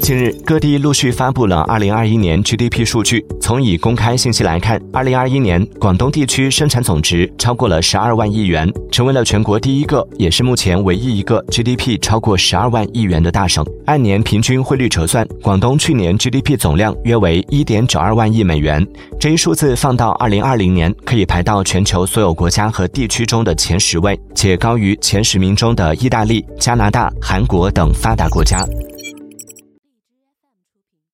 近日，各地陆续发布了2021年 GDP 数据。从已公开信息来看，2021年广东地区生产总值超过了12万亿元，成为了全国第一个，也是目前唯一一个 GDP 超过12万亿元的大省。按年平均汇率折算，广东去年 GDP 总量约为1.92万亿美元。这一数字放到2020年，可以排到全球所有国家和地区中的前十位，且高于前十名中的意大利、加拿大、韩国等发达国家。出品。